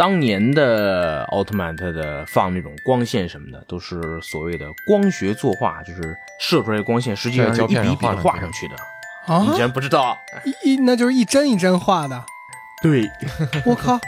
当年的奥特曼，它的放那种光线什么的，都是所谓的光学作画，就是射出来的光线实际上是一笔笔地画上去的。啊你竟然不知道？一那就是一帧一帧画的。对，我靠，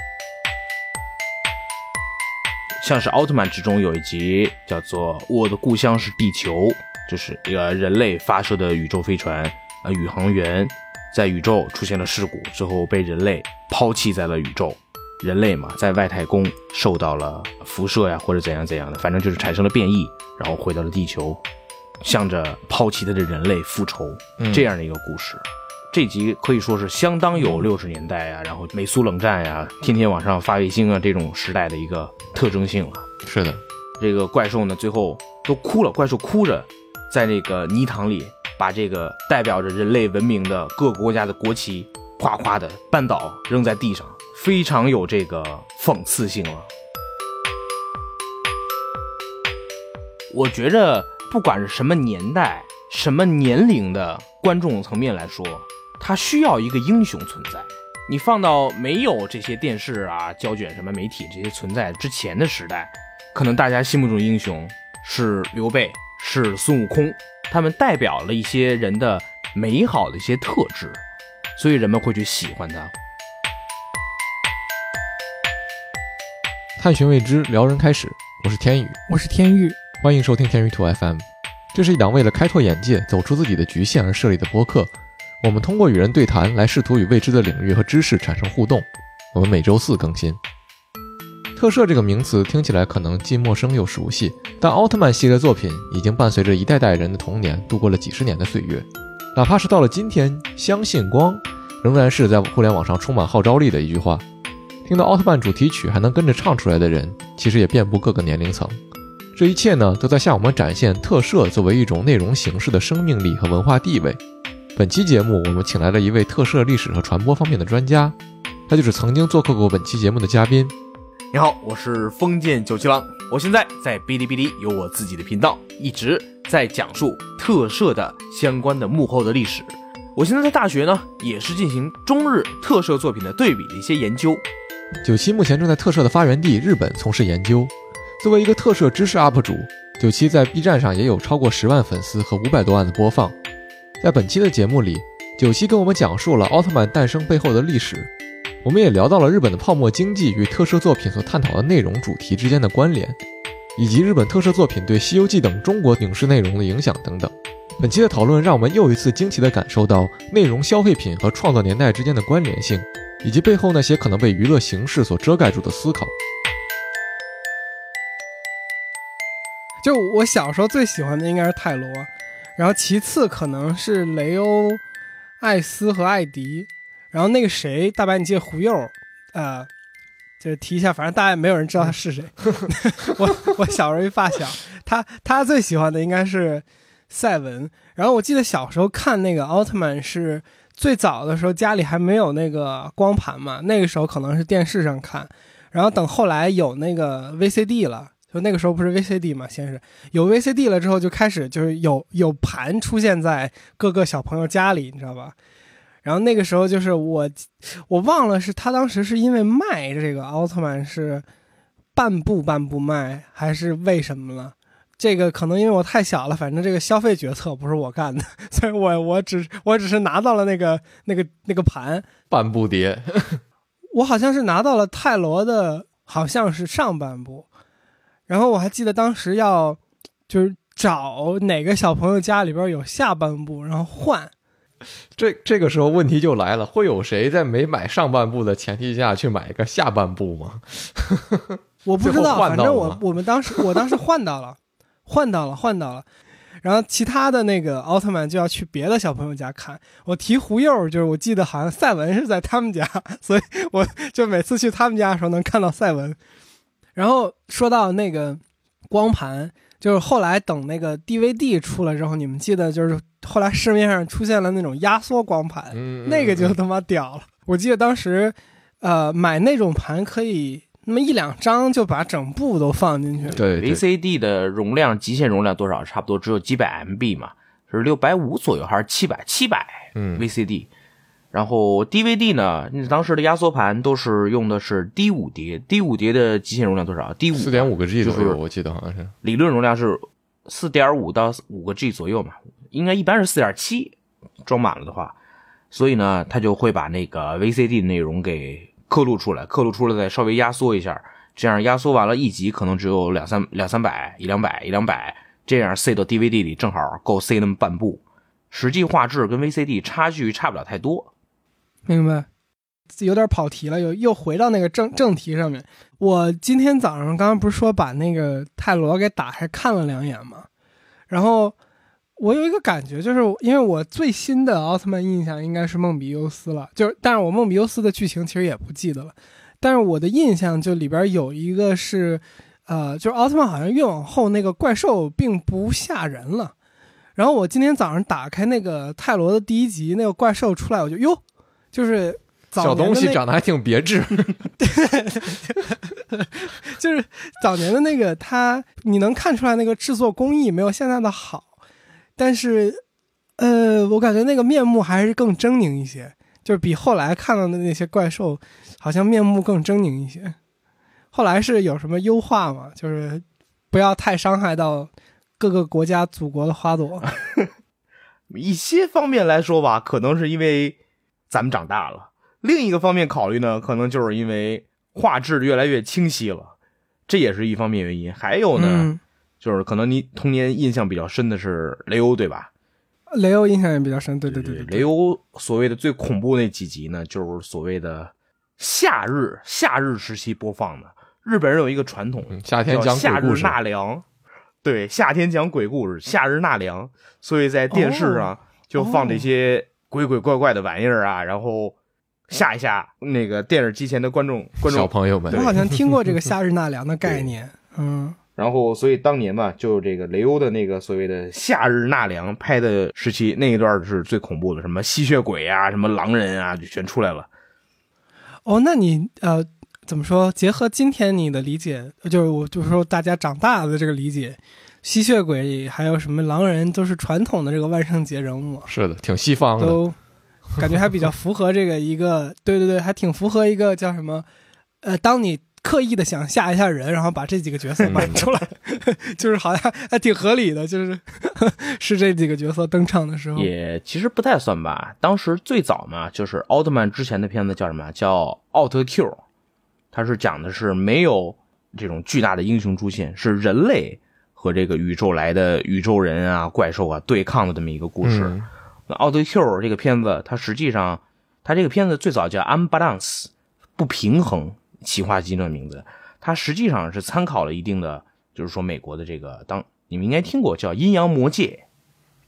像是奥特曼之中有一集叫做《我的故乡是地球》，就是一个人类发射的宇宙飞船呃、宇航员在宇宙出现了事故之后被人类抛弃在了宇宙。人类嘛，在外太空受到了辐射呀，或者怎样怎样的，反正就是产生了变异，然后回到了地球，向着抛弃他的人类复仇，这样的一个故事。这集可以说是相当有六十年代啊，然后美苏冷战呀、天天往上发卫星啊这种时代的一个特征性了。是的，这个怪兽呢，最后都哭了，怪兽哭着在那个泥塘里把这个代表着人类文明的各个国家的国旗夸夸的绊倒扔在地上，非常有这个讽刺性了。我觉着，不管是什么年代、什么年龄的观众层面来说，他需要一个英雄存在。你放到没有这些电视啊、胶卷什么媒体这些存在之前的时代，可能大家心目中英雄是刘备，是孙悟空，他们代表了一些人的美好的一些特质，所以人们会去喜欢他。探寻未知，撩人开始。我是天宇，我是天宇，欢迎收听天宇兔 FM。这是一档为了开拓眼界、走出自己的局限而设立的播客。我们通过与人对谈来试图与未知的领域和知识产生互动。我们每周四更新。特摄这个名词听起来可能既陌生又熟悉，但奥特曼系列作品已经伴随着一代代人的童年度过了几十年的岁月。哪怕是到了今天，相信光仍然是在互联网上充满号召力的一句话。听到奥特曼主题曲还能跟着唱出来的人，其实也遍布各个年龄层。这一切呢，都在向我们展现特摄作为一种内容形式的生命力和文化地位。本期节目，我们请来了一位特摄历史和传播方面的专家，他就是曾经做客过本期节目的嘉宾。你好，我是封建九七郎，我现在在哔哩哔哩有我自己的频道，一直在讲述特摄的相关的幕后的历史。我现在在大学呢，也是进行中日特摄作品的对比的一些研究。九七目前正在特摄的发源地日本从事研究。作为一个特摄知识 UP 主，九七在 B 站上也有超过十万粉丝和五百多万的播放。在本期的节目里，九七跟我们讲述了奥特曼诞生背后的历史，我们也聊到了日本的泡沫经济与特摄作品所探讨的内容主题之间的关联，以及日本特摄作品对《西游记》等中国影视内容的影响等等。本期的讨论让我们又一次惊奇地感受到内容消费品和创作年代之间的关联性，以及背后那些可能被娱乐形式所遮盖住的思考。就我小时候最喜欢的应该是泰罗，然后其次可能是雷欧、艾斯和艾迪，然后那个谁，大白你记得胡柚，呃，就提一下，反正大家也没有人知道他是谁。我我小时候一发小，他他最喜欢的应该是赛文。然后我记得小时候看那个奥特曼是最早的时候家里还没有那个光盘嘛，那个时候可能是电视上看，然后等后来有那个 VCD 了。就那个时候不是 VCD 嘛，先是有 VCD 了之后，就开始就是有有盘出现在各个小朋友家里，你知道吧？然后那个时候就是我我忘了是他当时是因为卖这个奥特曼是半部半部卖，还是为什么了？这个可能因为我太小了，反正这个消费决策不是我干的，所以我我只我只是拿到了那个那个那个盘，半部碟，我好像是拿到了泰罗的，好像是上半部。然后我还记得当时要就是找哪个小朋友家里边有下半部，然后换。这这个时候问题就来了，会有谁在没买上半部的前提下去买一个下半部吗？我不知道，反正我我们当时我当时换到了，换到了，换到了。然后其他的那个奥特曼就要去别的小朋友家看。我提胡柚，就是我记得好像赛文是在他们家，所以我就每次去他们家的时候能看到赛文。然后说到那个光盘，就是后来等那个 DVD 出了之后，你们记得就是后来市面上出现了那种压缩光盘，嗯，那个就他妈屌了。我记得当时，呃，买那种盘可以那么一两张就把整部都放进去。对对 VCD 的容量极限容量多少？差不多只有几百 MB 嘛，是六百五左右还是七百？七百嗯 VCD。然后 DVD 呢，那当时的压缩盘都是用的是 D 五碟，D 五碟的极限容量多少？D 五四点五个 G 左右，我记得好像是。理论容量是四点五到五个 G 左右嘛，应该一般是四点七，装满了的话，所以呢，他就会把那个 VCD 的内容给刻录出来，刻录出来再稍微压缩一下，这样压缩完了一集可能只有两三两三百，一两百一两百，这样塞到 DVD 里正好够塞那么半部，实际画质跟 VCD 差距差不了太多。明白，有点跑题了，又又回到那个正正题上面。我今天早上刚刚不是说把那个泰罗给打开看了两眼吗，然后我有一个感觉，就是因为我最新的奥特曼印象应该是梦比优斯了，就是但是我梦比优斯的剧情其实也不记得了，但是我的印象就里边有一个是，呃，就是奥特曼好像越往后那个怪兽并不吓人了。然后我今天早上打开那个泰罗的第一集，那个怪兽出来，我就哟，就是小东西长得还挺别致，就是早年的那个他，你能看出来那个制作工艺没有现在的好，但是，呃，我感觉那个面目还是更狰狞一些，就是比后来看到的那些怪兽，好像面目更狰狞一些。后来是有什么优化吗？就是不要太伤害到各个国家祖国的花朵。一些方面来说吧，可能是因为咱们长大了；另一个方面考虑呢，可能就是因为画质越来越清晰了，这也是一方面原因。还有呢，嗯，就是可能你童年印象比较深的是雷欧，对吧？雷欧印象也比较深，对对对对对，雷欧所谓的最恐怖那几集呢，就是所谓的夏日夏日时期播放的。日本人有一个传统，嗯夏天讲夏日鬼故事，纳凉，对，夏天讲鬼故事，夏日纳凉，所以在电视上就放这些鬼鬼怪怪的玩意儿啊，然后吓一吓那个电视机前的观众观小众。朋友们我，好像听过这个 夏日纳凉的概念。嗯，然后，所以当年嘛，就这个雷欧的那个所谓的夏日纳凉拍的时期，那一段是最恐怖的，什么吸血鬼啊，什么狼人啊，就全出来了。哦，那你呃怎么说？结合今天你的理解，就是我就是说大家长大的这个理解，吸血鬼还有什么狼人都是传统的这个万圣节人物，是的，挺西方的。都感觉还比较符合这个一个，对对对，还挺符合一个叫什么？呃，当你刻意的想吓一下人，然后把这几个角色摆出来，就是好像还挺合理的，就是 是这几个角色登场的时候，也其实不太算吧。当时最早嘛，就是奥特曼之前的片子叫什么？叫《奥特 Q》，它是讲的是没有这种巨大的英雄出现，是人类和这个宇宙来的宇宙人啊、怪兽啊对抗的这么一个故事。嗯那《奥特 Q》这个片子，它实际上，它这个片子最早叫《Unbalance》，不平衡，企划机这个名字。它实际上是参考了一定的，就是说美国的这个，当你们应该听过叫《阴阳魔界》。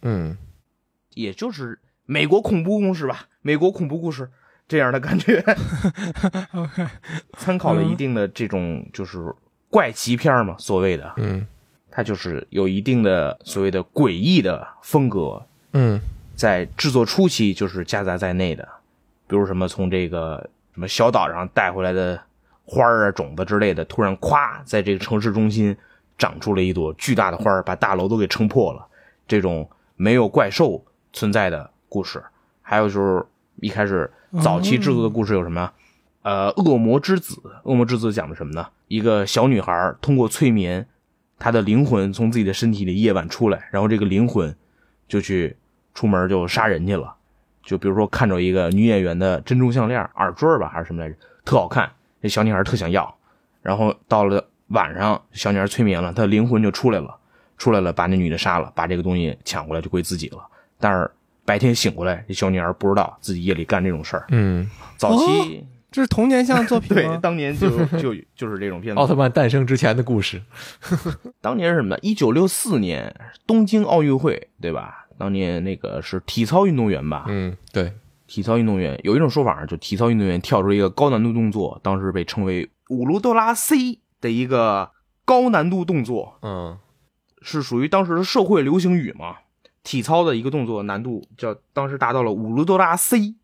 嗯，也就是美国恐怖故事吧，美国恐怖故事这样的感觉。参考了一定的这种就是怪奇片嘛，所谓的，嗯。它就是有一定的所谓的诡异的风格，嗯。在制作初期就是夹杂在内的，比如什么从这个什么小岛上带回来的花啊、种子之类的，突然咵在这个城市中心长出了一朵巨大的花，把大楼都给撑破了。这种没有怪兽存在的故事，还有就是一开始早期制作的故事有什么？呃，恶魔之子，恶魔之子讲的什么呢？一个小女孩通过催眠，她的灵魂从自己的身体里夜晚出来，然后这个灵魂就去出门就杀人去了。就比如说看着一个女演员的珍珠项链、耳坠吧，还是什么来着，特好看，这小女孩特想要。然后到了晚上，小女孩催眠了，她的灵魂就出来了，出来了，把那女的杀了，把这个东西抢过来就归自己了。但是白天醒过来，这小女孩不知道自己夜里干这种事儿。嗯，早期、这是童年像作品对？当年就就就是这种片子。奥特曼诞生之前的故事。当年是什么？一九六四年东京奥运会，对吧？当年那个是体操运动员吧？嗯，对，体操运动员有一种说法，就体操运动员跳出一个高难度动作，当时被称为五卢多拉 C 的一个高难度动作，嗯是属于当时的社会流行语嘛？体操的一个动作难度叫当时达到了五卢多拉 C，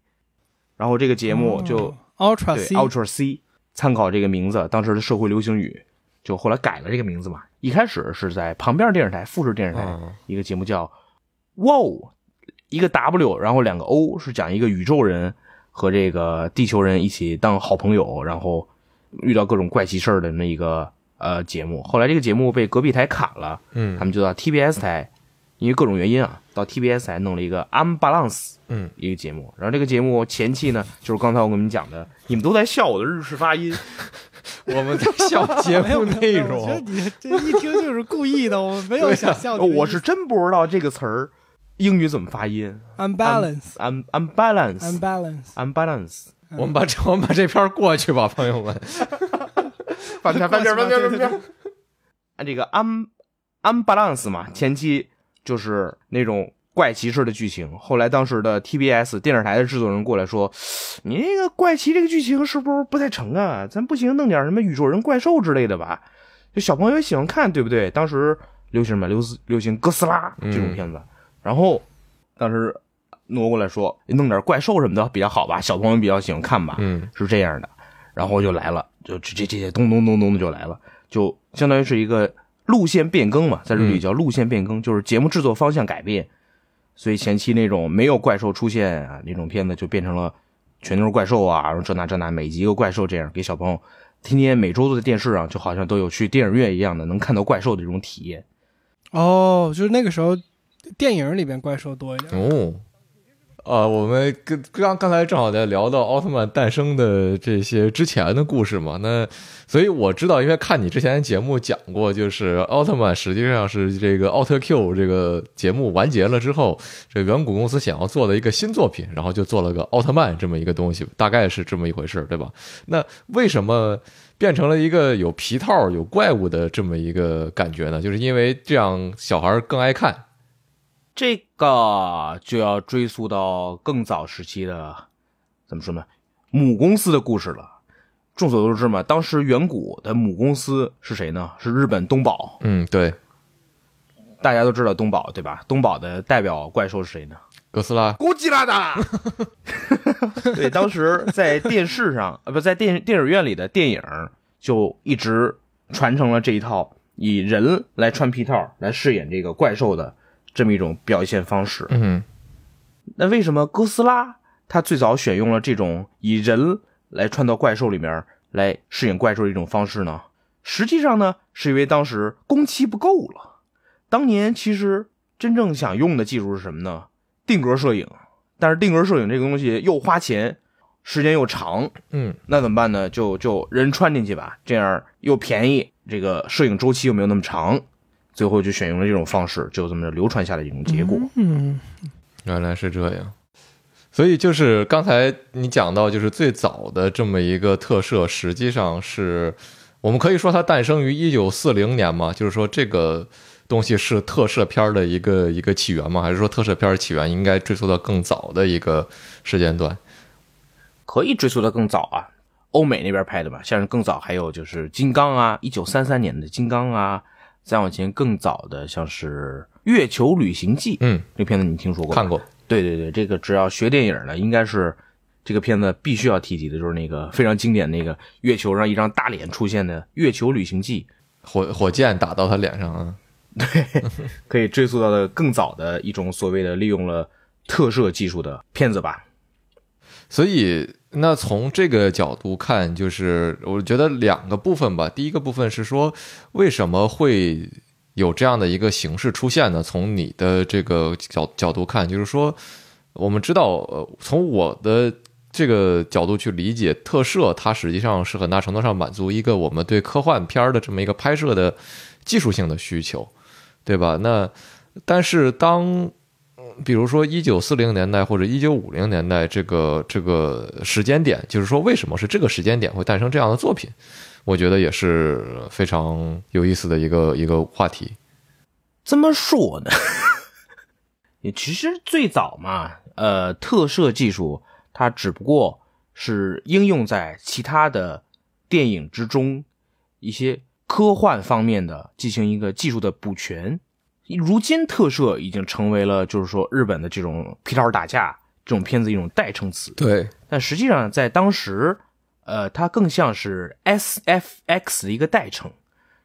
然后这个节目就、哦 Ultra C，Ultra C 参考这个名字，当时的社会流行语，就后来改了这个名字嘛。一开始是在旁边电视台富士电视台、嗯一个节目叫《哇哦》，一个 W，然后两个 O 是讲一个宇宙人和这个地球人一起当好朋友，然后遇到各种怪奇事儿的那么一个呃节目。后来这个节目被隔壁台砍了，嗯他们就到 TBS 台，因为各种原因啊，到 TBS 台弄了一个 Unbalance，嗯，一个节目。然后这个节目前期呢，就是刚才我跟你们讲的，你们都在笑我的日式发音，我们在笑节目内没有我觉得容，你这一听就是故意的，我没有想笑。我是真不知道这个词儿英语怎么发音 unbalance Un unbalance unbalance，unbalance，我们把这我们把这篇过去吧，朋友们。翻篇翻篇翻篇翻篇。按 这个 un unbalance 嘛，前期就是那种怪奇式的剧情，后来当时的 TBS 电视台的制作人过来说：“你那个怪奇这个剧情是不是不太成啊？咱不行，弄点什么宇宙人、怪兽之类的吧？就小朋友也喜欢看，对不对？当时流行什么？流行流行哥斯拉这种片子，然后当时挪过来说弄点怪兽什么的比较好吧，小朋友比较喜欢看吧。嗯。是这样的，然后就来了，就这这这些咚咚咚咚的就来了，就相当于是一个路线变更嘛，在这里叫路线变更，就是节目制作方向改变，所以前期那种没有怪兽出现啊那种片子就变成了全都是怪兽啊，然后这那这那每集一个怪兽这样给小朋友天天每周都在电视上就好像都有去电影院一样的能看到怪兽的这种体验。哦，就是那个时候电影里边怪兽多一点。哦，呃，我们跟刚刚才正好在聊到奥特曼诞生的这些之前的故事嘛，那所以我知道，因为看你之前节目讲过，就是奥特曼实际上是这个奥特 Q 这个节目完结了之后，这远古公司想要做的一个新作品，然后就做了个奥特曼这么一个东西，大概是这么一回事，对吧？那为什么？变成了一个有皮套、有怪物的这么一个感觉呢？就是因为这样小孩更爱看。这个就要追溯到更早时期的，怎么说呢？母公司的故事了。众所周知嘛，当时远古的母公司是谁呢？是日本东宝。嗯，对，大家都知道东宝对吧？东宝的代表怪兽是谁呢？哥斯拉。古吉拉的。对，当时在电视上，呃，不在电电影院里的电影就一直传承了这一套以人来穿皮套来饰演这个怪兽的这么一种表现方式。嗯那为什么哥斯拉它最早选用了这种以人来穿到怪兽里面来饰演怪兽的一种方式呢？实际上呢，是因为当时工期不够了。当年其实真正想用的技术是什么呢？定格摄影。但是定格摄影这个东西又花钱，时间又长，嗯那怎么办呢？就就人穿进去吧，这样又便宜，这个摄影周期又没有那么长，最后就选用了这种方式，就这么着流传下来一种结果。嗯，原来是这样。所以就是刚才你讲到，就是最早的这么一个特摄，实际上是我们可以说它诞生于一九四零年嘛，就是说这个东西是特摄片儿的一个一个起源嘛？还是说特摄片儿起源应该追溯到更早的一个时间段？可以追溯到更早啊，欧美那边拍的吧，像是更早还有就是金刚啊，一九三三年的金刚啊，再往前更早的像是《月球旅行记》，嗯，这片子你听说过？看。过。对对对，这个只要学电影的，应该是这个片子必须要提及的，就是那个非常经典那个月球上一张大脸出现的《月球旅行记火火箭打到他脸上啊，》，对 可以追溯到的更早的一种所谓的利用了特摄技术的片子吧。所以，那从这个角度看，就是我觉得两个部分吧。第一个部分是说，为什么会有这样的一个形式出现呢？从你的这个角角度看，就是说，我们知道，从我的这个角度去理解，特摄它实际上是很大程度上满足一个我们对科幻片儿的这么一个拍摄的技术性的需求，对吧？那但是当比如说一九四零年代或者一九五零年代这个这个时间点，就是说为什么是这个时间点会诞生这样的作品？我觉得也是非常有意思的一个一个话题。怎么说呢？你其实最早嘛，呃，特摄技术它只不过是应用在其他的电影之中一些科幻方面的进行一个技术的补全。如今特摄已经成为了就是说日本的这种皮套打架这种片子一种代称词，对，但实际上在当时，呃，它更像是 SFX 的一个代称，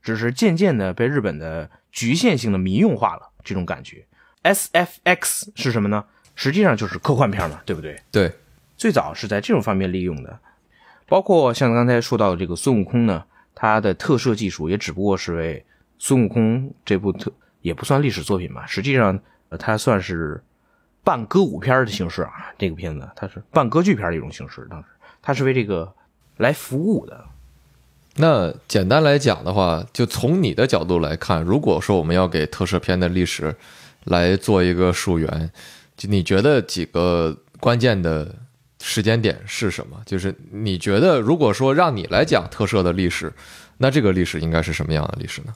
只是渐渐的被日本的局限性的民用化了这种感觉。SFX 是什么呢？实际上就是科幻片嘛，对不对？对，最早是在这种方面利用的。包括像刚才说到的这个孙悟空呢，他的特摄技术也只不过是为孙悟空这部特也不算历史作品吧，实际上它算是半歌舞片的形式啊。这个片子它是半歌剧片的一种形式，当时它是为这个来服务的。那简单来讲的话，就从你的角度来看，如果说我们要给特摄片的历史来做一个溯源，就你觉得几个关键的时间点是什么？就是你觉得，如果说让你来讲特摄的历史，那这个历史应该是什么样的历史呢？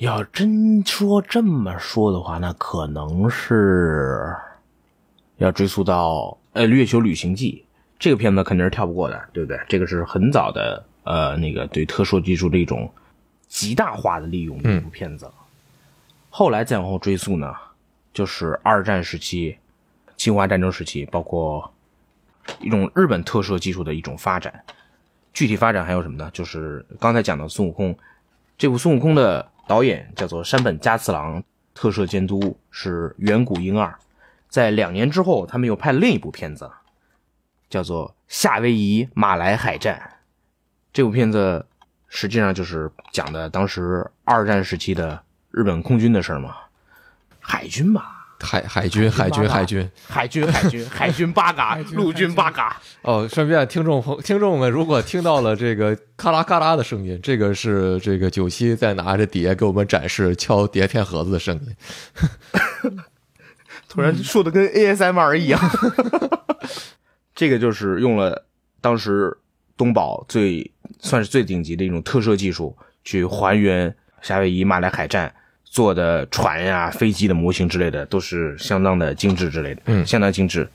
要真说这么说的话，那可能是要追溯到呃《月球旅行记》这个片子肯定是跳不过的，对不对？这个是很早的呃那个对特殊技术的一种极大化的利用的一部片子。后来再往后追溯呢，就是二战时期、侵华战争时期，包括一种日本特摄技术的一种发展。具体发展还有什么呢？就是刚才讲的孙悟空，这部孙悟空的导演叫做山本加次郎，特摄监督是远古英二。在两年之后，他们又拍了另一部片子，叫做《夏威夷马来海战》。这部片子实际上就是讲的当时二战时期的日本空军的事儿嘛，海军吧，海海军，海军，海军，海军，海军，海军八嘎，陆军八嘎。哦，顺便听众朋听众们如果听到了这个咔啦咔啦的声音，这个是这个九七在拿着碟给我们展示敲碟片盒子的声音。突然说的跟 ASMR 一样。这个就是用了当时东宝最算是最顶级的一种特摄技术，去还原夏威夷马来海战做的船呀、飞机的模型之类的，都是相当的精致之类的，嗯相当精致。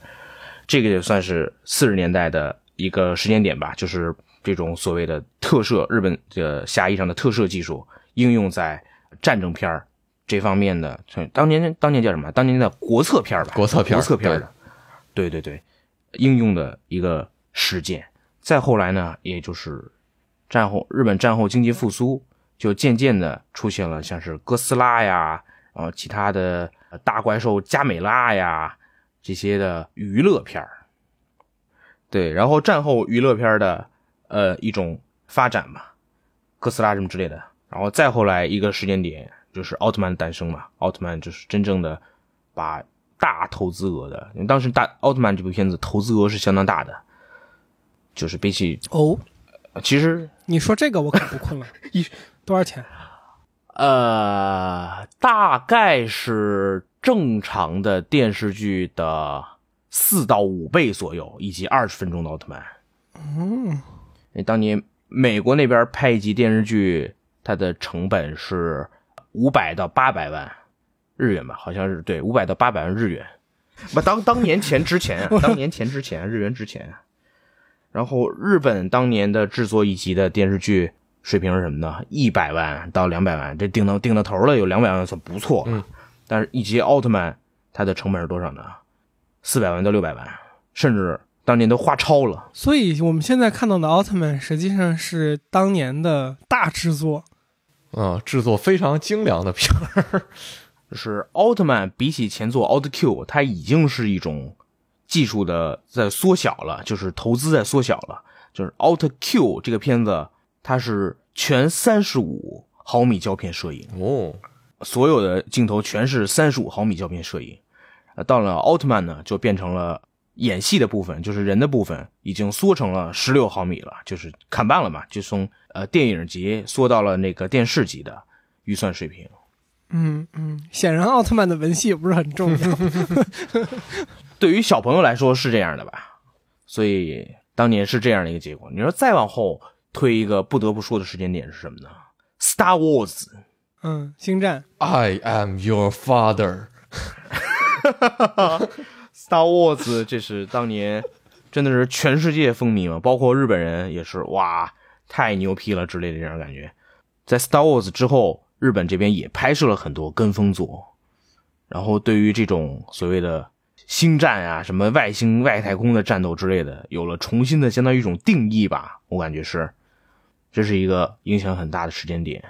这个也算是四十年代的一个时间点吧，就是这种所谓的特摄，日本的狭义上的特摄技术应用在战争片儿这方面的，当年当年叫什么？当年的国策片儿吧，国策片儿国策片儿的，对对对，应用的一个事件。再后来呢，也就是战后日本战后经济复苏，就渐渐的出现了像是哥斯拉呀，然后其他的呃大怪兽加美拉呀这些的娱乐片儿。对，然后战后娱乐片儿的呃一种发展嘛，哥斯拉什么之类的。然后再后来一个时间点就是奥特曼的诞生嘛，奥特曼就是真正的把大投资额的，因为当时大奥特曼这部片子投资额是相当大的，就是比起哦，呃其实你说这个我可不困了。一多少钱？呃，大概是正常的电视剧的四到五倍左右，以及二十分钟的奥特曼。嗯，那当年美国那边拍一集电视剧，它的成本是五百到八百万日元吧，好像是对，五百到八百万日元。不，当当年前之前啊，当年前之前，日元之前。然后日本当年的制作一集的电视剧水平是什么呢？一百万到两百万，这定到定到头了，有两百万算不错了。嗯但是一集奥特曼它的成本是多少呢？四百万到六百万，甚至当年都花超了。所以我们现在看到的奥特曼实际上是当年的大制作。啊，制作非常精良的片儿。就是奥特曼比起前作奥特 Q，它已经是一种技术的在缩小了，就是投资在缩小了。就是奥特 Q 这个片子，它是全三十五毫米胶片摄影，哦，所有的镜头全是三十五毫米胶片摄影。呃，到了奥特曼呢，就变成了演戏的部分，就是人的部分已经缩成了十六毫米了，就是砍半了嘛，就从呃电影级缩到了那个电视级的预算水平。嗯嗯，显然奥特曼的文戏也不是很重要。对于小朋友来说是这样的吧，所以当年是这样的一个结果。你说再往后推一个不得不说的时间点是什么呢？Star Wars，嗯，星战 I am your father。Star Wars 这是当年真的是全世界风靡嘛，包括日本人也是哇，太牛批了之类的这种感觉。在 Star Wars 之后，日本这边也拍摄了很多跟风作，然后对于这种所谓的星战啊、什么外星、外太空的战斗之类的，有了重新的相当于一种定义吧，我感觉是，这是一个影响很大的时间点。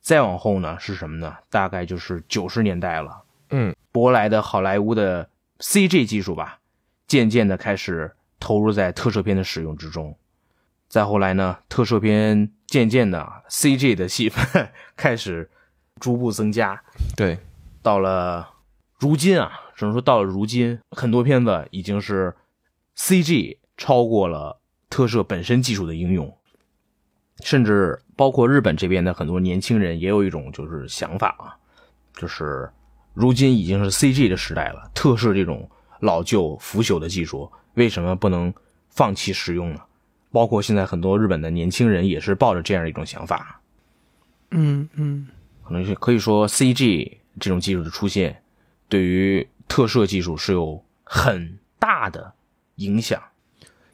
再往后呢是什么呢？大概就是九十年代了。嗯，舶来的好莱坞的 CG 技术吧，渐渐的开始投入在特摄片的使用之中。再后来呢，特摄片渐渐的 CG 的戏份 开始逐步增加。对，到了如今啊，只能说到了如今，很多片子已经是 CG 超过了特摄本身技术的应用，甚至包括日本这边的很多年轻人也有一种就是想法啊，就是如今已经是 CG 的时代了，特摄这种老旧腐朽的技术为什么不能放弃使用呢？包括现在很多日本的年轻人也是抱着这样一种想法，嗯嗯，可能是可以说 CG 这种技术的出现，对于特摄技术是有很大的影响。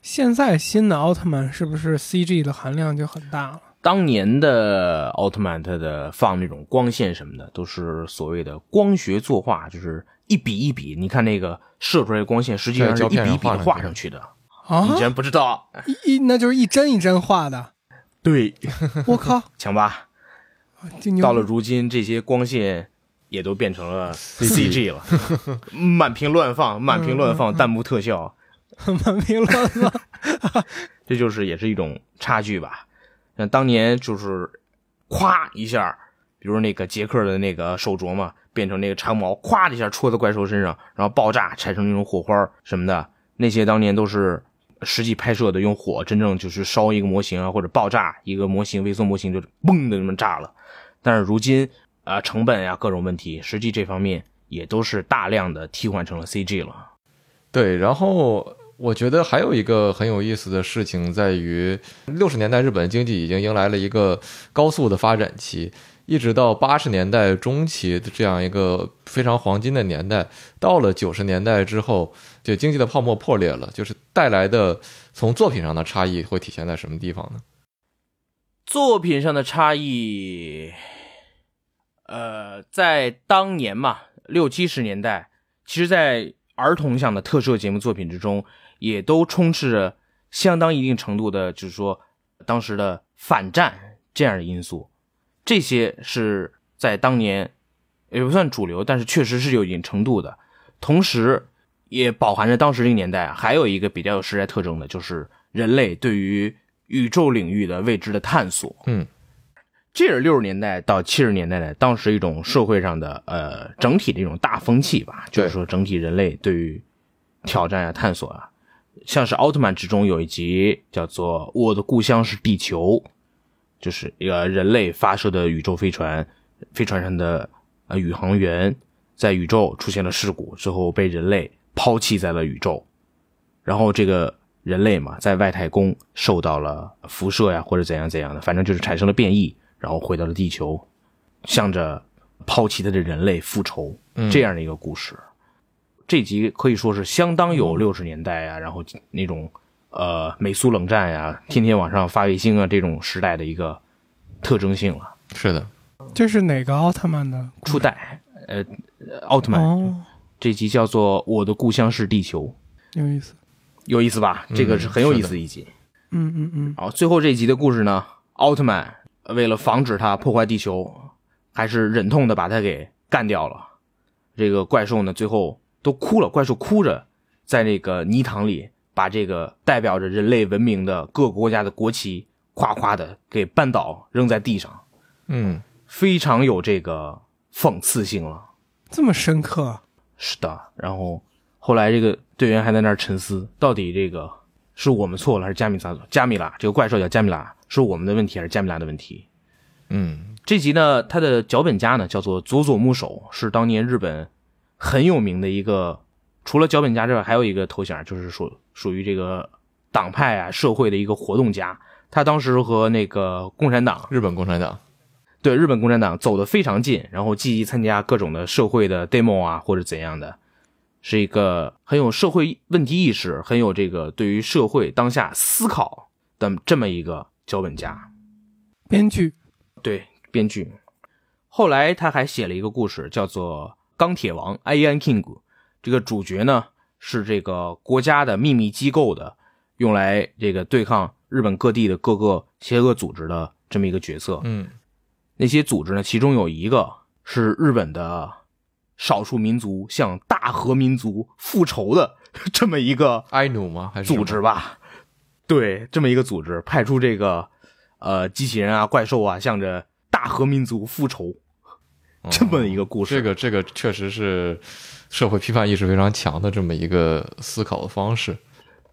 现在新的奥特曼是不是 CG 的含量就很大了？当年的奥特曼，它的放那种光线什么的，都是所谓的光学作画，就是一笔一笔，你看那个射出来的光线，实际上是一笔一笔的画上去的。啊你，竟然不知道？一那就是一帧一帧画的。对，我靠，强吧？到了如今，这些光线也都变成了 CG 了，满屏乱放，满屏乱放，弹幕特效，满屏乱放。这就是也是一种差距吧。像当年就是，咵一下，比如那个杰克的那个手镯嘛，变成那个长矛，咵的一下戳在怪兽身上，然后爆炸产生那种火花什么的，那些当年都是实际拍摄的，用火真正就是烧一个模型啊，或者爆炸一个模型，微缩模型就嘣的那么炸了。但是如今啊、成本呀各种问题，实际这方面也都是大量的替换成了 CG 了。对，然后我觉得还有一个很有意思的事情在于，六十年代日本经济已经迎来了一个高速的发展期，一直到八十年代中期的这样一个非常黄金的年代，到了九十年代之后，就经济的泡沫破裂了，就是带来的从作品上的差异会体现在什么地方呢？作品上的差异，呃，在当年嘛，六七十年代，其实，在儿童向的特摄节目作品之中，也都充斥着相当一定程度的，就是说，当时的反战这样的因素。这些是在当年也不算主流，但是确实是有一定程度的。同时，也饱含着当时这个年代啊还有一个比较有时代特征的，就是人类对于宇宙领域的未知的探索。嗯，这是六十年代到七十年代的当时一种社会上的呃整体的一种大风气吧，就是说整体人类对于挑战啊、探索啊，像是奥特曼之中有一集叫做《我的故乡是地球》，就是一个人类发射的宇宙飞船，飞船上的呃宇航员在宇宙出现了事故之后被人类抛弃在了宇宙，然后这个人类嘛在外太空受到了辐射呀或者怎样怎样的，反正就是产生了变异，然后回到了地球，向着抛弃他的人类复仇这样的一个故事。这集可以说是相当有六十年代啊，然后那种呃美苏冷战呀、天天往上发卫星啊这种时代的一个特征性了。是的，这是哪个奥特曼的初代呃奥特曼、哦，这集叫做《我的故乡是地球》，有意思。有意思吧？这个是很有意思的一集。嗯嗯嗯，好，最后这一集的故事呢，奥特曼为了防止他破坏地球，还是忍痛的把他给干掉了。这个怪兽呢，最后都哭了，怪兽哭着在那个泥塘里把这个代表着人类文明的各国家的国旗夸夸的给绊倒，扔在地上，嗯，非常有这个讽刺性了。这么深刻，是的，然后后来这个队员还在那儿沉思，到底这个是我们错了还是加米拉加米拉这个怪兽叫加米拉，是我们的问题还是加米拉的问题？嗯，这集呢，它的脚本家呢叫做佐佐木守，是当年日本很有名的一个，除了脚本家之外，还有一个头衔，就是属属于这个党派啊社会的一个活动家。他当时和那个共产党日本共产党，对日本共产党走得非常近，然后积极参加各种的社会的 demo 啊或者怎样的，是一个很有社会问题意识，很有这个对于社会当下思考的这么一个脚本家。编剧对，编剧。后来他还写了一个故事，叫做《钢铁王 Iron King》。这个主角呢是这个国家的秘密机构的，用来这个对抗日本各地的各个邪恶组织的这么一个角色。嗯，那些组织呢，其中有一个是日本的少数民族向大和民族复仇的这么一个埃努吗？还是组织？吧？对，这么一个组织派出这个呃机器人啊、怪兽啊，向着大和民族复仇，这么一个故事。这个这个确实是社会批判意识非常强的这么一个思考的方式。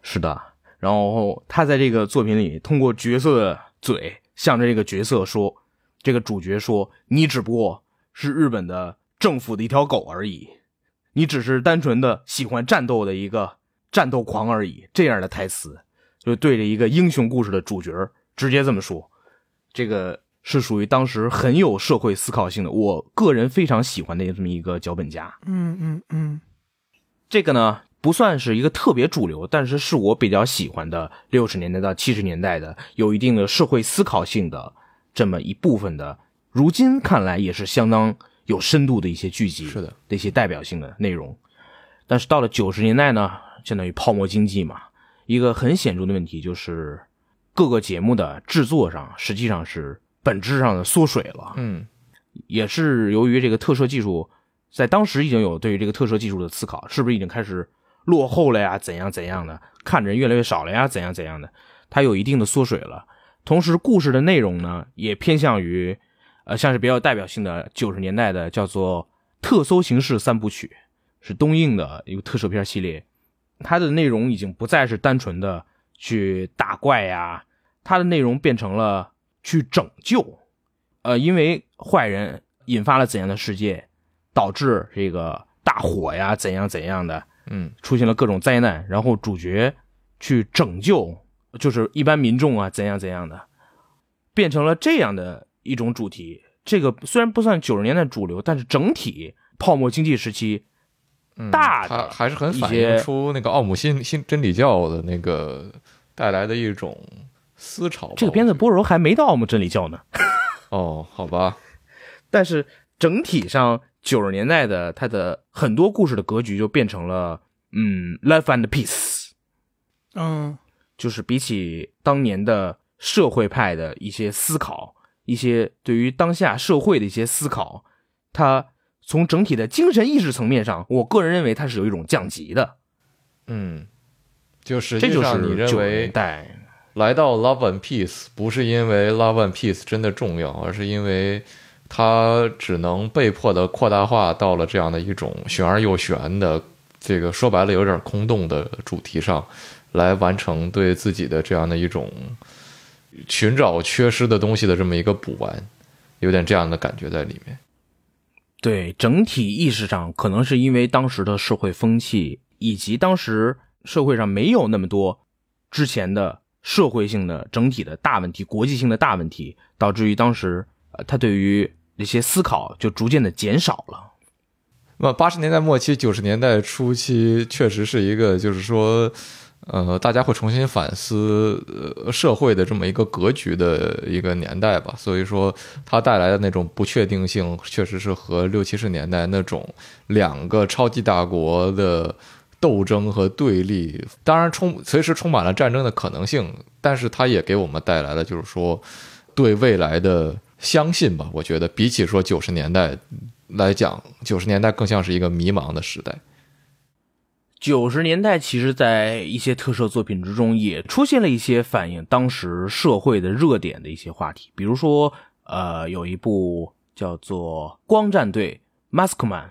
是的，然后他在这个作品里通过角色的嘴向着这个角色说，这个主角说：“你只不过是日本的政府的一条狗而已，你只是单纯的喜欢战斗的一个战斗狂而已。”这样的台词，就对着一个英雄故事的主角直接这么说，这个是属于当时很有社会思考性的，我个人非常喜欢的这么一个脚本家。嗯嗯嗯，这个呢不算是一个特别主流，但是是我比较喜欢的六十年代到七十年代的有一定的社会思考性的这么一部分的，如今看来也是相当有深度的一些剧集，是的，的一些代表性的内容。但是到了九十年代呢，相当于泡沫经济嘛，一个很显著的问题就是各个节目的制作上实际上是本质上的缩水了。嗯也是由于这个特摄技术在当时已经有对于这个特摄技术的思考，是不是已经开始落后了呀？怎样怎样的，看的人越来越少了呀？怎样怎样的，它有一定的缩水了。同时，故事的内容呢，也偏向于，呃，像是比较有代表性的九十年代的叫做特搜形式三部曲，是东映的一个特摄片系列。它的内容已经不再是单纯的去打怪呀，它的内容变成了去拯救。呃，因为坏人引发了怎样的世界，导致这个大火呀，怎样怎样的，嗯出现了各种灾难，然后主角去拯救，就是一般民众啊，怎样怎样的，变成了这样的一种主题。这个虽然不算九十年代主流，但是整体泡沫经济时期，嗯，大的它还是很反映出那个奥姆新新真理教的那个带来的一种思潮。这个片子波柔还没到我们这里叫呢。哦，好吧，但是整体上九十年代的它的很多故事的格局就变成了，嗯，love and peace，嗯就是比起当年的社会派的一些思考，一些对于当下社会的一些思考，它从整体的精神意识层面上，我个人认为它是有一种降级的。嗯，就实这就际上你是九十认为年代，来到 Love and Peace 不是因为 Love and Peace 真的重要，而是因为它只能被迫的扩大化到了这样的一种玄而又玄的，这个说白了有点空洞的主题上，来完成对自己的这样的一种寻找缺失的东西的这么一个补完，有点这样的感觉在里面。对整体意识上，可能是因为当时的社会风气，以及当时社会上没有那么多之前的社会性的整体的大问题、国际性的大问题，导致于当时呃，他对于一些思考就逐渐的减少了。那八十年代末期、九十年代初期，确实是一个就是说，呃，大家会重新反思呃社会的这么一个格局的一个年代吧。所以说，它带来的那种不确定性，确实是和六七十年代那种两个超级大国的斗争和对立，当然充随时充满了战争的可能性，但是它也给我们带来了就是说对未来的相信吧。我觉得比起说九十年代。来讲，九十年代更像是一个迷茫的时代。九十年代其实，在一些特摄作品之中，也出现了一些反映当时社会的热点的一些话题，比如说，呃，有一部叫做《光战队》（Maskman），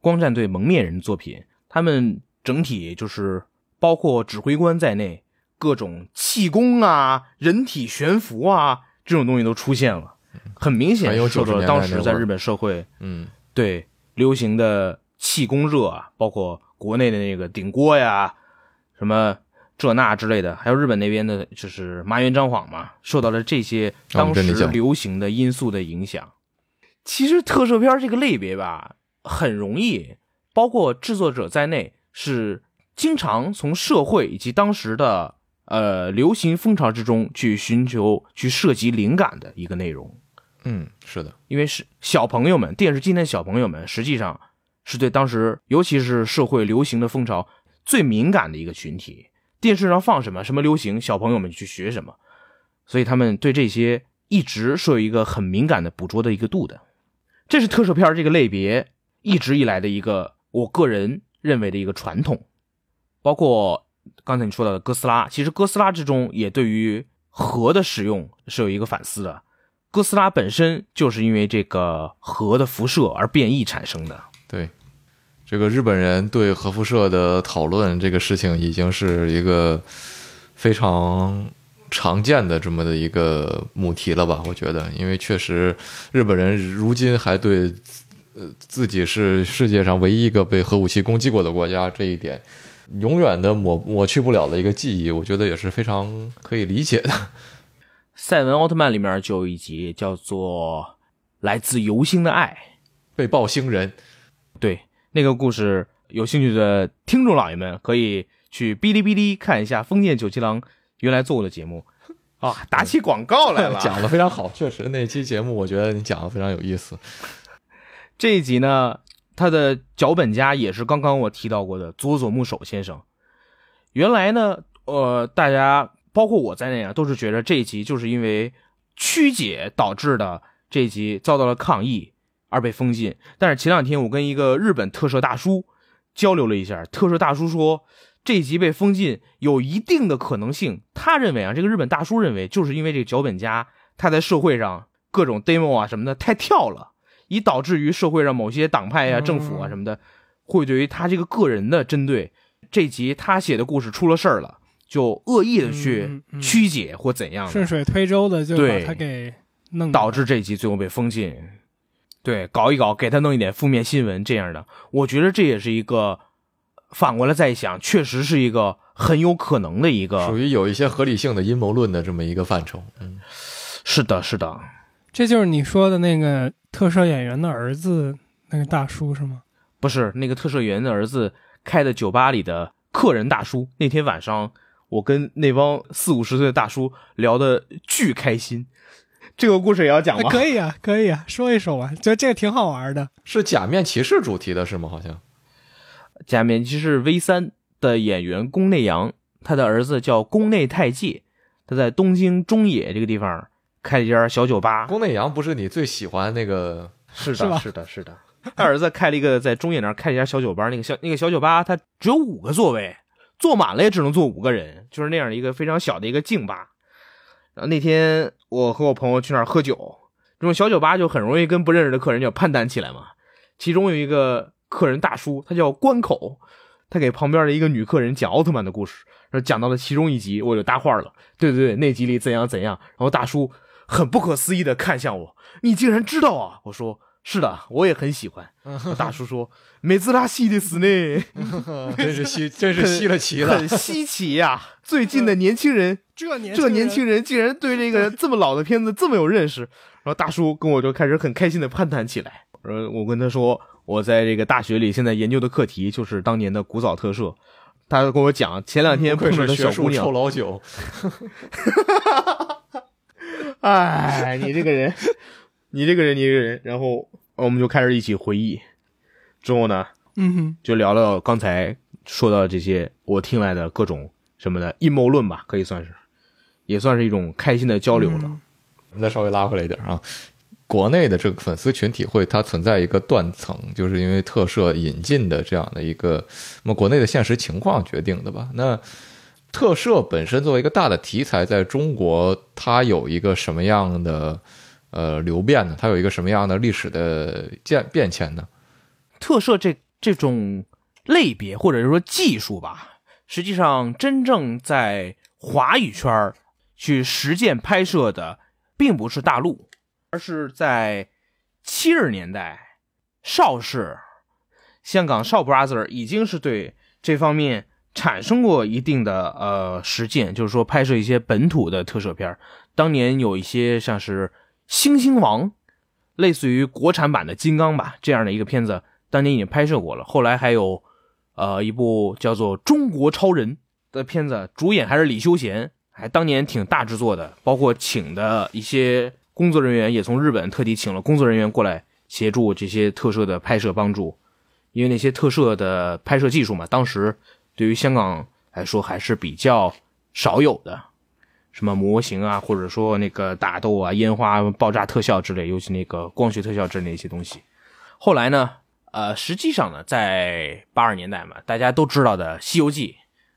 光战队蒙面人作品，他们整体就是包括指挥官在内，各种气功啊、人体悬浮啊这种东西都出现了，很明显很有90受到了当时在日本社会嗯对流行的气功热啊，包括国内的那个顶锅呀，什么这那之类的，还有日本那边的，就是麻原彰晃嘛，受到了这些当时流行的因素的影响。其实特摄片这个类别吧，很容易，包括制作者在内，是经常从社会以及当时的呃流行风潮之中去寻求、去涉及灵感的一个内容。嗯，是的，因为是小朋友们，电视机前的小朋友们，实际上是对当时，尤其是社会流行的风潮最敏感的一个群体。电视上放什么，什么流行，小朋友们去学什么，所以他们对这些一直是有一个很敏感的捕捉的一个度的。这是特摄片这个类别一直以来的一个，我个人认为的一个传统。包括刚才你说到的哥斯拉，其实哥斯拉之中也对于核的使用是有一个反思的。哥斯拉本身就是因为这个核的辐射而变异产生的。对，这个日本人对核辐射的讨论，这个事情已经是一个非常常见的这么的一个母题了吧？我觉得，因为确实日本人如今还对呃自己是世界上唯一一个被核武器攻击过的国家这一点，永远的抹抹去不了的一个记忆，我觉得也是非常可以理解的。赛文奥特曼里面就有一集叫做《来自游星的爱》，被爆星人，对那个故事，有兴趣的听众老爷们可以去哔哩哔哩看一下封建九七郎原来做过的节目啊，打起广告来了。讲的非常好，确实那期节目我觉得你讲的非常有意思。这一集呢，他的脚本家也是刚刚我提到过的佐佐木守先生。原来呢，呃，大家。包括我在内啊，都是觉得这一集就是因为曲解导致的，这一集遭到了抗议而被封禁。但是前两天我跟一个日本特摄大叔交流了一下，特摄大叔说这一集被封禁有一定的可能性。他认为啊，这个日本大叔认为就是因为这个脚本家他在社会上各种 demo 啊什么的太跳了，以导致于社会上某些党派呀、政府啊什么的会对于他这个个人的针对。这集他写的故事出了事儿了。就恶意的去曲解或怎样，顺水推舟的就把他给弄，导致这集最后被封禁。对，搞一搞，给他弄一点负面新闻这样的，我觉得这也是一个反过来再想，确实是一个很有可能的一个，属于有一些合理性的阴谋论的这么一个范畴。嗯，是的，是的，这就是你说的那个特摄演员的儿子那个大叔是吗？不是，那个特摄演员的儿子开的酒吧里的客人大叔，那天晚上。我跟那帮四五十岁的大叔聊的巨开心，这个故事也要讲吗？可以啊，可以啊，说一说吧，觉得这个挺好玩的。是假面骑士主题的是吗？好像假面骑士 V 三的演员宫内洋，他的儿子叫宫内太介，他在东京中野这个地方开一家小酒吧。宫内洋不是你最喜欢那个？是的，是的，是的。他儿子开了一个在中野那儿开了一家小酒吧，那个小那个小酒吧，它只有五个座位。坐满了也只能坐五个人，就是那样一个非常小的一个静吧。然后那天我和我朋友去那儿喝酒，这种小酒吧就很容易跟不认识的客人就攀谈起来嘛。其中有一个客人大叔，他叫关口，他给旁边的一个女客人讲奥特曼的故事，然后讲到了其中一集，我就搭话了。对对对，那集里怎样怎样。然后大叔很不可思议的看向我，你竟然知道啊？我说。是的，我也很喜欢。大叔说：“美兹拉西的死呢，真是稀，真是稀了奇了，很稀奇呀！最近的年轻人，这年这年轻人竟然对这个这么老的片子这么有认识。”然后大叔跟我就开始很开心的攀谈起来。呃，我跟他说，我在这个大学里现在研究的课题就是当年的古早特摄。他跟我讲，前两天碰到的小姑娘，臭老九。哎，你这个人。你这个人，你这个人，然后我们就开始一起回忆，之后呢，嗯哼，就聊聊刚才说到这些我听来的各种什么的阴谋论吧，可以算是，也算是一种开心的交流了。我们再稍微拉回来一点啊，国内的这个粉丝群体会它存在一个断层，就是因为特摄引进的这样的一个，那么国内的现实情况决定的吧？那特摄本身作为一个大的题材，在中国它有一个什么样的？呃，流变呢？它有一个什么样的历史的变变迁呢？特摄这这种类别或者是说技术吧，实际上真正在华语圈去实践拍摄的，并不是大陆，而是在七十年代，邵氏、香港邵 brother 已经是对这方面产生过一定的呃实践，就是说拍摄一些本土的特摄片当年有一些像是。星星王，类似于国产版的金刚吧，这样的一个片子，当年已经拍摄过了。后来还有，呃，一部叫做《中国超人》的片子，主演还是李修贤，还当年挺大制作的，包括请的一些工作人员也从日本特地请了工作人员过来协助这些特摄的拍摄帮助，因为那些特摄的拍摄技术嘛，当时对于香港来说还是比较少有的。什么模型啊，或者说那个打斗啊、烟花爆炸特效之类，尤其那个光学特效之类一些东西。后来呢，呃，实际上呢，在八十年代嘛，大家都知道的《西游记》，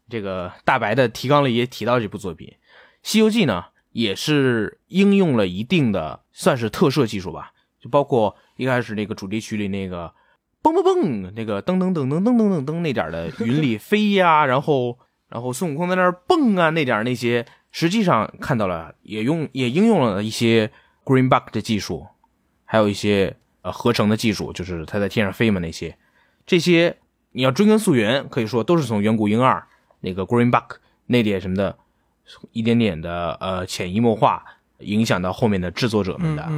这个大白的提纲里也提到这部作品，《西游记》呢也是应用了一定的算是特摄技术吧，就包括一开始那个主题曲里那个蹦蹦蹦，那个噔噔噔噔噔噔噔噔那点的云里飞呀，然后然后孙悟空在那儿蹦啊那点那些，实际上看到了也用也应用了一些 Green Bug 的技术，还有一些呃合成的技术，就是他在天上飞嘛那些，这些你要追根溯源，可以说都是从远古婴二那个 Green Bug 那点什么的，一点点的呃潜移默化影响到后面的制作者们的。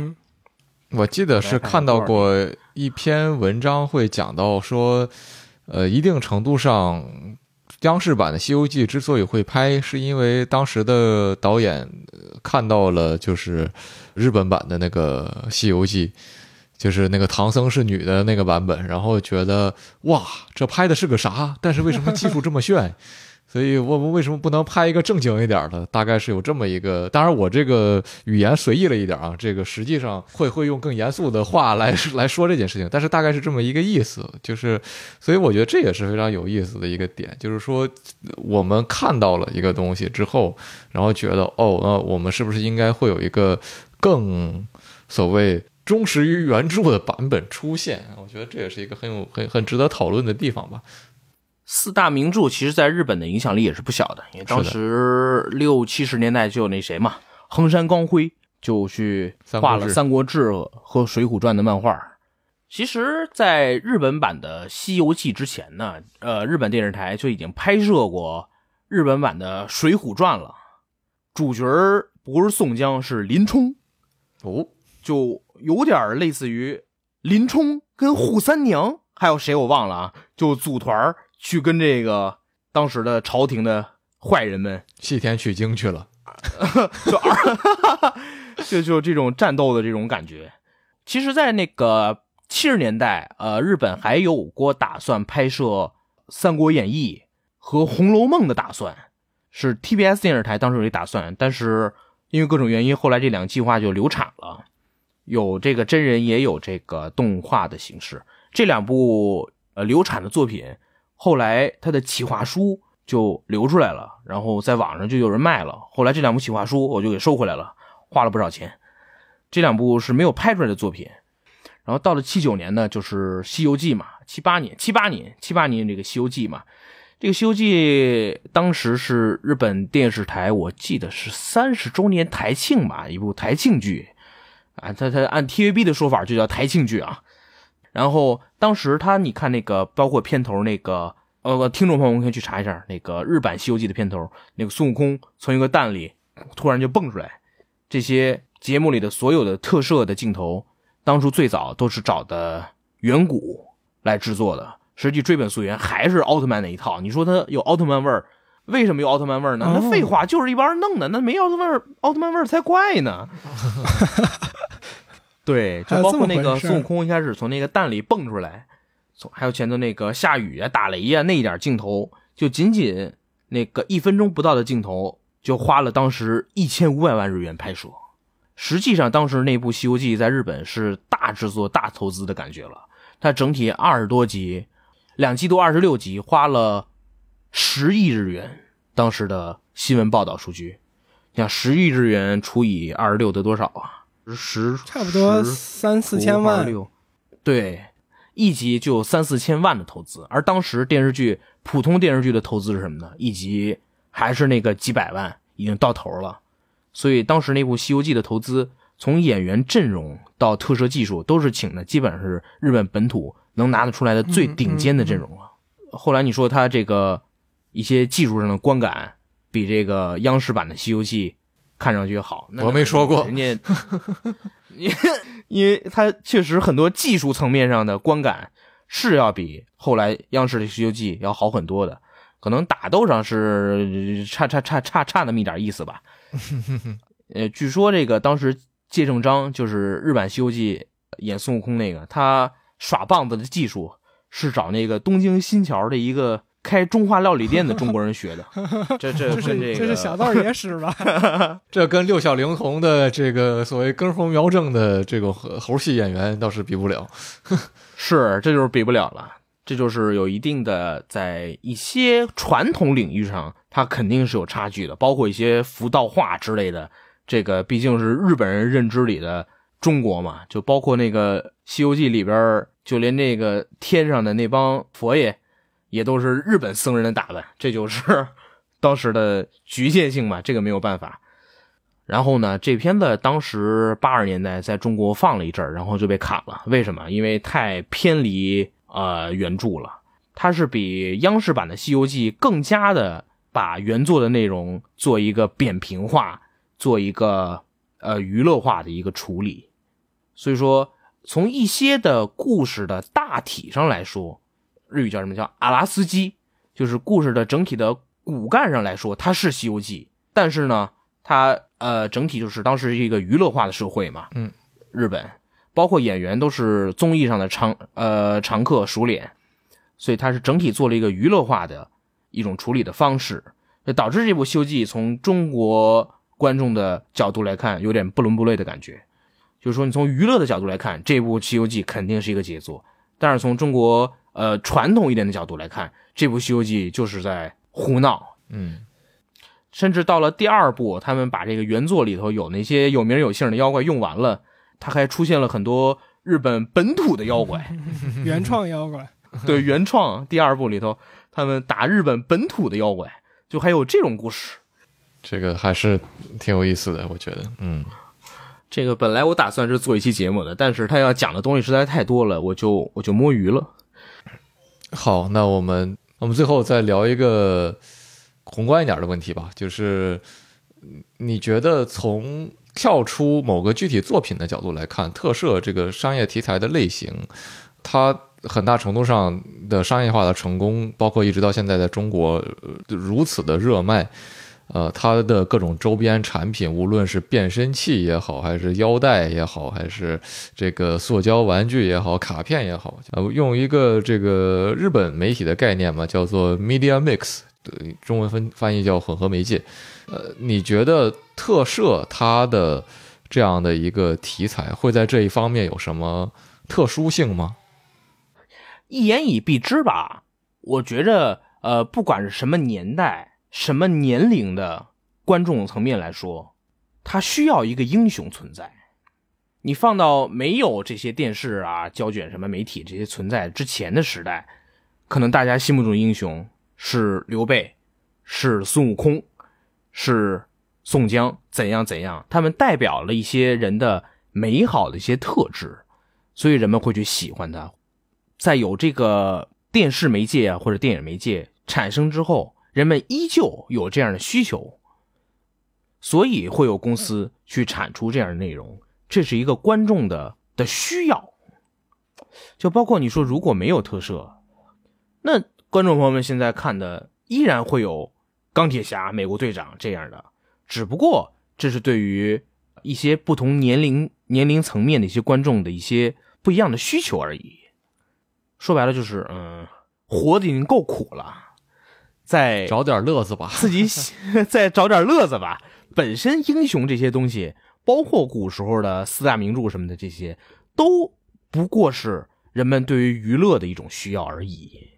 我记得是看到过一篇文章，会讲到说，呃，一定程度上，央视版的《西游记》之所以会拍，是因为当时的导演呃看到了就是日本版的那个《西游记》，就是那个唐僧是女的那个版本，然后觉得哇，这拍的是个啥？但是为什么技术这么炫？所以我们为什么不能拍一个正经一点的？大概是有这么一个，当然我这个语言随意了一点啊，这个实际上会会用更严肃的话来来说这件事情，但是大概是这么一个意思，就是，所以我觉得这也是非常有意思的一个点，就是说我们看到了一个东西之后，然后觉得哦，那我们是不是应该会有一个更所谓忠实于原著的版本出现？我觉得这也是一个很有很很值得讨论的地方吧。四大名著其实在日本的影响力也是不小的，因为当时六七十年代就有那谁嘛，横山光辉就去画了《三国志》和《水浒传》的漫画。其实，在日本版的《西游记》之前呢，呃，日本电视台就已经拍摄过日本版的《水浒传》了，主角不是宋江，是林冲，哦，就有点类似于林冲跟扈三娘，还有谁我忘了啊，就组团去跟这个当时的朝廷的坏人们西天取经去了，就就就这种战斗的这种感觉。其实，在那个七十年代，呃，日本还有过打算拍摄《三国演义》和《红楼梦》的打算，是 TBS 电视台当时有这打算，但是因为各种原因，后来这两个计划就流产了。有这个真人，也有这个动画的形式。这两部呃流产的作品，后来他的企划书就流出来了，然后在网上就有人卖了。后来这两部企划书我就给收回来了，花了不少钱。这两部是没有拍出来的作品。然后到了七九年呢，就是《西游记》嘛，七八年，七八年，七八年这个《西游记》嘛，这个《西游记》当时是日本电视台，我记得是三十周年台庆吧，一部台庆剧。啊，他他按 TVB 的说法就叫台庆剧啊。然后当时他，你看那个，包括片头那个，呃，听众朋友们可以去查一下那个日版《西游记》的片头，那个孙悟空从一个蛋里突然就蹦出来，这些节目里的所有的特摄的镜头，当初最早都是找的远古来制作的。实际追本溯源还是奥特曼那一套。你说他有奥特曼味儿，为什么有奥特曼味儿呢？那废话，就是一帮人弄的，那没奥特曼，奥特曼味儿才怪呢。对，就包括那个孙悟空一开始从那个蛋里蹦出来，从还有前头那个下雨啊、打雷呀、啊、那一点镜头，就仅仅那个一分钟不到的镜头，就花了当时一千五百万日元拍摄。实际上，当时那部《西游记》在日本是大制作、大投资的感觉了。它整体二十多集，两季度二十六集，花了十亿日元。当时的新闻报道数据，你想十亿日元除以二十六得多少啊？十差不多三四千万，对，一集就三四千万的投资。而当时电视剧普通电视剧的投资是什么呢？一集还是那个几百万，已经到头了。所以当时那部《西游记》的投资，从演员阵容到特摄技术，都是请的基本上是日本本土能拿得出来的最顶尖的阵容了。嗯嗯、后来你说他这个一些技术上的观感，比这个央视版的《西游记》。看上去好，我没说过，人家，因因为他确实很多技术层面上的观感是要比后来央视的《西游记》要好很多的，可能打斗上是差差差差差那么一点意思吧。呃，据说这个当时芥正章就是日版《西游记》演孙悟空那个，他耍棒子的技术是找那个东京新桥的一个。开中华料理店的中国人学的，这这这这这是小道野史吧？这跟六小龄童的这个所谓根红苗正的这个猴戏演员倒是比不了。是，这就是比不了了。这就是有一定的在一些传统领域上，它肯定是有差距的，包括一些服道化之类的。这个毕竟是日本人认知里的中国嘛，就包括那个《西游记》里边，就连那个天上的那帮佛爷，也都是日本僧人的打扮，这就是 当时的局限性嘛，这个没有办法。然后呢，这片子当时八十年代在中国放了一阵儿，然后就被砍了。为什么？因为太偏离呃原著了。它是比央视版的《西游记》更加的把原作的内容做一个扁平化。做一个呃娱乐化的一个处理，所以说从一些的故事的大体上来说，日语叫什么叫阿拉斯基，就是故事的整体的骨干上来说，它是《西游记》，但是呢，它呃整体就是当时一个娱乐化的社会嘛，嗯，日本包括演员都是综艺上的常呃常客熟脸，所以它是整体做了一个娱乐化的一种处理的方式，就导致这部《西游记》从中国。观众的角度来看，有点不伦不类的感觉。就是说，你从娱乐的角度来看，这部《西游记》肯定是一个杰作；但是从中国呃传统一点的角度来看，这部《西游记》就是在胡闹。嗯，甚至到了第二部，他们把这个原作里头有那些有名有姓的妖怪用完了，他还出现了很多日本本土的妖怪，原创妖怪。对，原创第二部里头，他们打日本本土的妖怪，就还有这种故事。这个还是挺有意思的，我觉得，嗯，这个本来我打算是做一期节目的，但是他要讲的东西实在太多了，我就我就摸鱼了。好，那我们我们最后再聊一个宏观一点的问题吧，就是你觉得从跳出某个具体作品的角度来看，特摄这个商业题材的类型，它很大程度上的商业化的成功，包括一直到现在在中国如此的热卖。呃，它的各种周边产品，无论是变身器也好，还是腰带也好，还是这个塑胶玩具也好，卡片也好，呃，用一个这个日本媒体的概念嘛，叫做 media mix，中文分翻译叫混合媒介。呃，你觉得特摄它的这样的一个题材，会在这一方面有什么特殊性吗？一言以蔽之吧，我觉着，呃，不管是什么年代。什么年龄的观众层面来说，他需要一个英雄存在。你放到没有这些电视啊、胶卷什么媒体这些存在之前的时代，可能大家心目中英雄是刘备，是孙悟空，是宋江，怎样怎样，他们代表了一些人的美好的一些特质，所以人们会去喜欢他。在有这个电视媒介啊或者电影媒介产生之后。人们依旧有这样的需求，所以会有公司去产出这样的内容，这是一个观众的的需要。就包括你说如果没有特摄，那观众朋友们现在看的依然会有钢铁侠、美国队长这样的，只不过这是对于一些不同年龄年龄层面的一些观众的一些不一样的需求而已。说白了就是，嗯，活的已经够苦了。再找点乐子吧，自己 再找点乐子吧。本身英雄这些东西，包括古时候的四大名著什么的，这些都不过是人们对于娱乐的一种需要而已。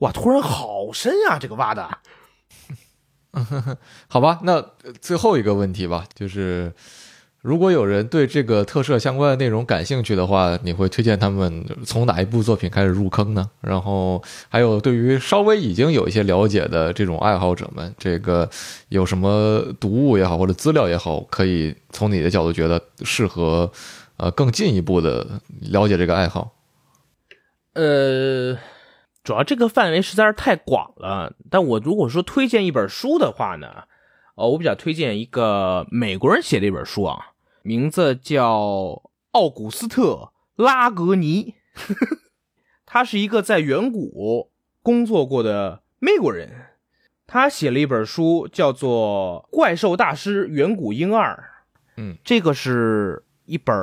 哇，突然好深啊，这个挖的。好吧，那最后一个问题吧，就是。如果有人对这个特摄相关的内容感兴趣的话，你会推荐他们从哪一部作品开始入坑呢？然后还有对于稍微已经有一些了解的这种爱好者们，这个有什么读物也好或者资料也好，可以从你的角度觉得适合，呃，更进一步的了解这个爱好？呃，主要这个范围实在是太广了。但我如果说推荐一本书的话呢，呃，我比较推荐一个美国人写的一本书啊。名字叫奥古斯特·拉格尼，他是一个在远古工作过的美国人。他写了一本书，叫做《怪兽大师远古婴二》。嗯，这个是一本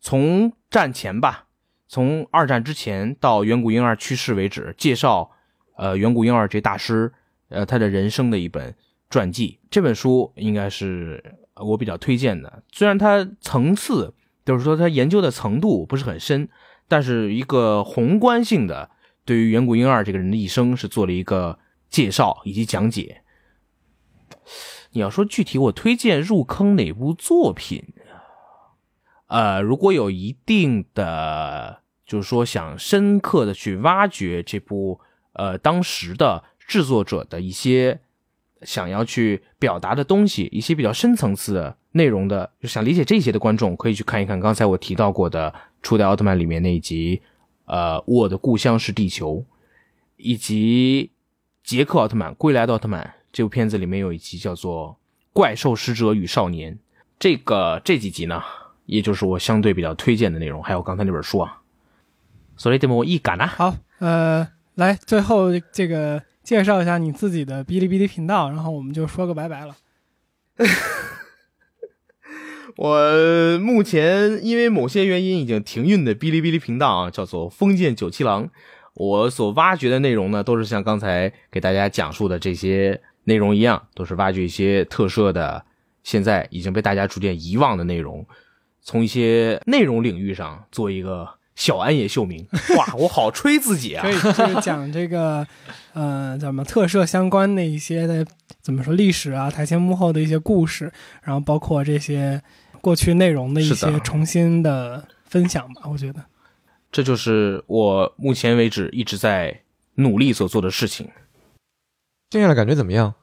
从战前吧，从二战之前到远古婴二去世为止，介绍呃远古婴二这大师呃他的人生的一本传记。这本书应该是。我比较推荐的，虽然它层次，就是说它研究的程度不是很深，但是一个宏观性的对于远古婴二这个人的一生是做了一个介绍以及讲解。你要说具体我推荐入坑哪部作品，呃，如果有一定的，就是说想深刻的去挖掘这部呃当时的制作者的一些想要去表达的东西，一些比较深层次的内容的，就想理解这些的观众，可以去看一看刚才我提到过的初代奥特曼里面那一集，呃，我的故乡是地球，以及杰克奥特曼归来的奥特曼这部片子里面有一集叫做《怪兽使者与少年》，这个这几集呢，也就是我相对比较推荐的内容，还有刚才那本书啊。所以这么我一赶呢，好，呃，来最后这个介绍一下你自己的哔哩哔哩频道，然后我们就说个拜拜了。我目前因为某些原因已经停运的哔哩哔哩频道啊，叫做封建九七郎。我所挖掘的内容呢，都是像刚才给大家讲述的这些内容一样，都是挖掘一些特摄的，现在已经被大家逐渐遗忘的内容，从一些内容领域上做一个小安野秀明。哇，我好吹自己啊 可！以就是讲这个，呃，叫什么特摄相关的一些的怎么说历史啊，台前幕后的一些故事，然后包括这些过去内容的一些重新的分享吧。我觉得这就是我目前为止一直在努力所做的事情。接下来感觉怎么样？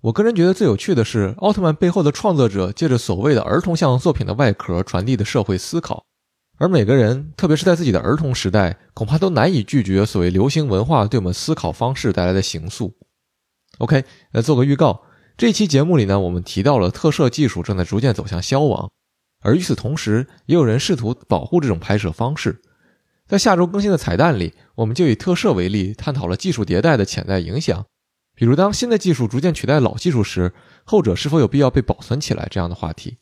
我个人觉得最有趣的是，奥特曼背后的创作者借着所谓的儿童向作品的外壳传递的社会思考，而每个人，特别是在自己的儿童时代，恐怕都难以拒绝所谓流行文化对我们思考方式带来的形塑。OK，来做个预告，这期节目里呢，我们提到了特摄技术正在逐渐走向消亡，而与此同时，也有人试图保护这种拍摄方式。在下周更新的彩蛋里，我们就以特摄为例，探讨了技术迭代的潜在影响。比如，当新的技术逐渐取代老技术时，后者是否有必要被保存起来这样的话题。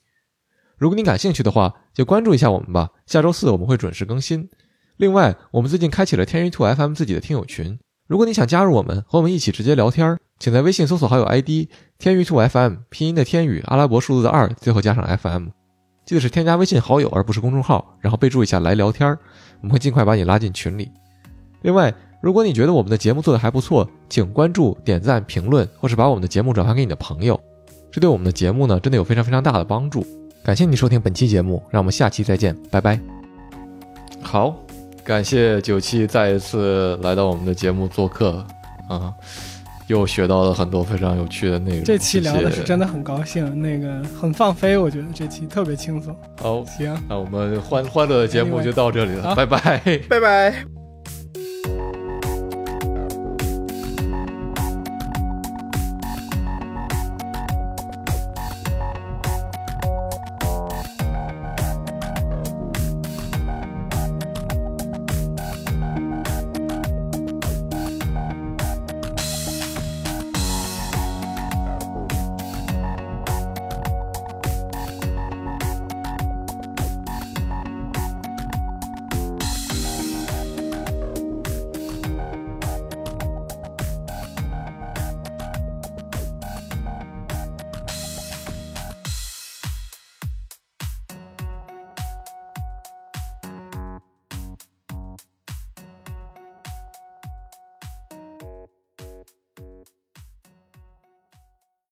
如果你感兴趣的话，就关注一下我们吧。下周四我们会准时更新。另外，我们最近开启了天娱兔 FM 自己的听友群，如果你想加入我们，和我们一起直接聊天，请在微信搜索好友 ID 天娱兔 FM，拼音的天宇，阿拉伯数字的二，最后加上 FM。记得是添加微信好友，而不是公众号，然后备注一下来聊天，我们会尽快把你拉进群里。另外，如果你觉得我们的节目做得还不错，请关注、点赞、评论，或是把我们的节目转发给你的朋友，这对我们的节目呢，真的有非常非常大的帮助。感谢你收听本期节目，让我们下期再见，拜拜。好，感谢九七再一次来到我们的节目做客啊，又学到了很多非常有趣的内容。这期聊的是真的很高兴，那个很放飞，我觉得这期特别轻松。好，行，那我们欢欢乐的节目就到这里了，好拜拜。拜拜。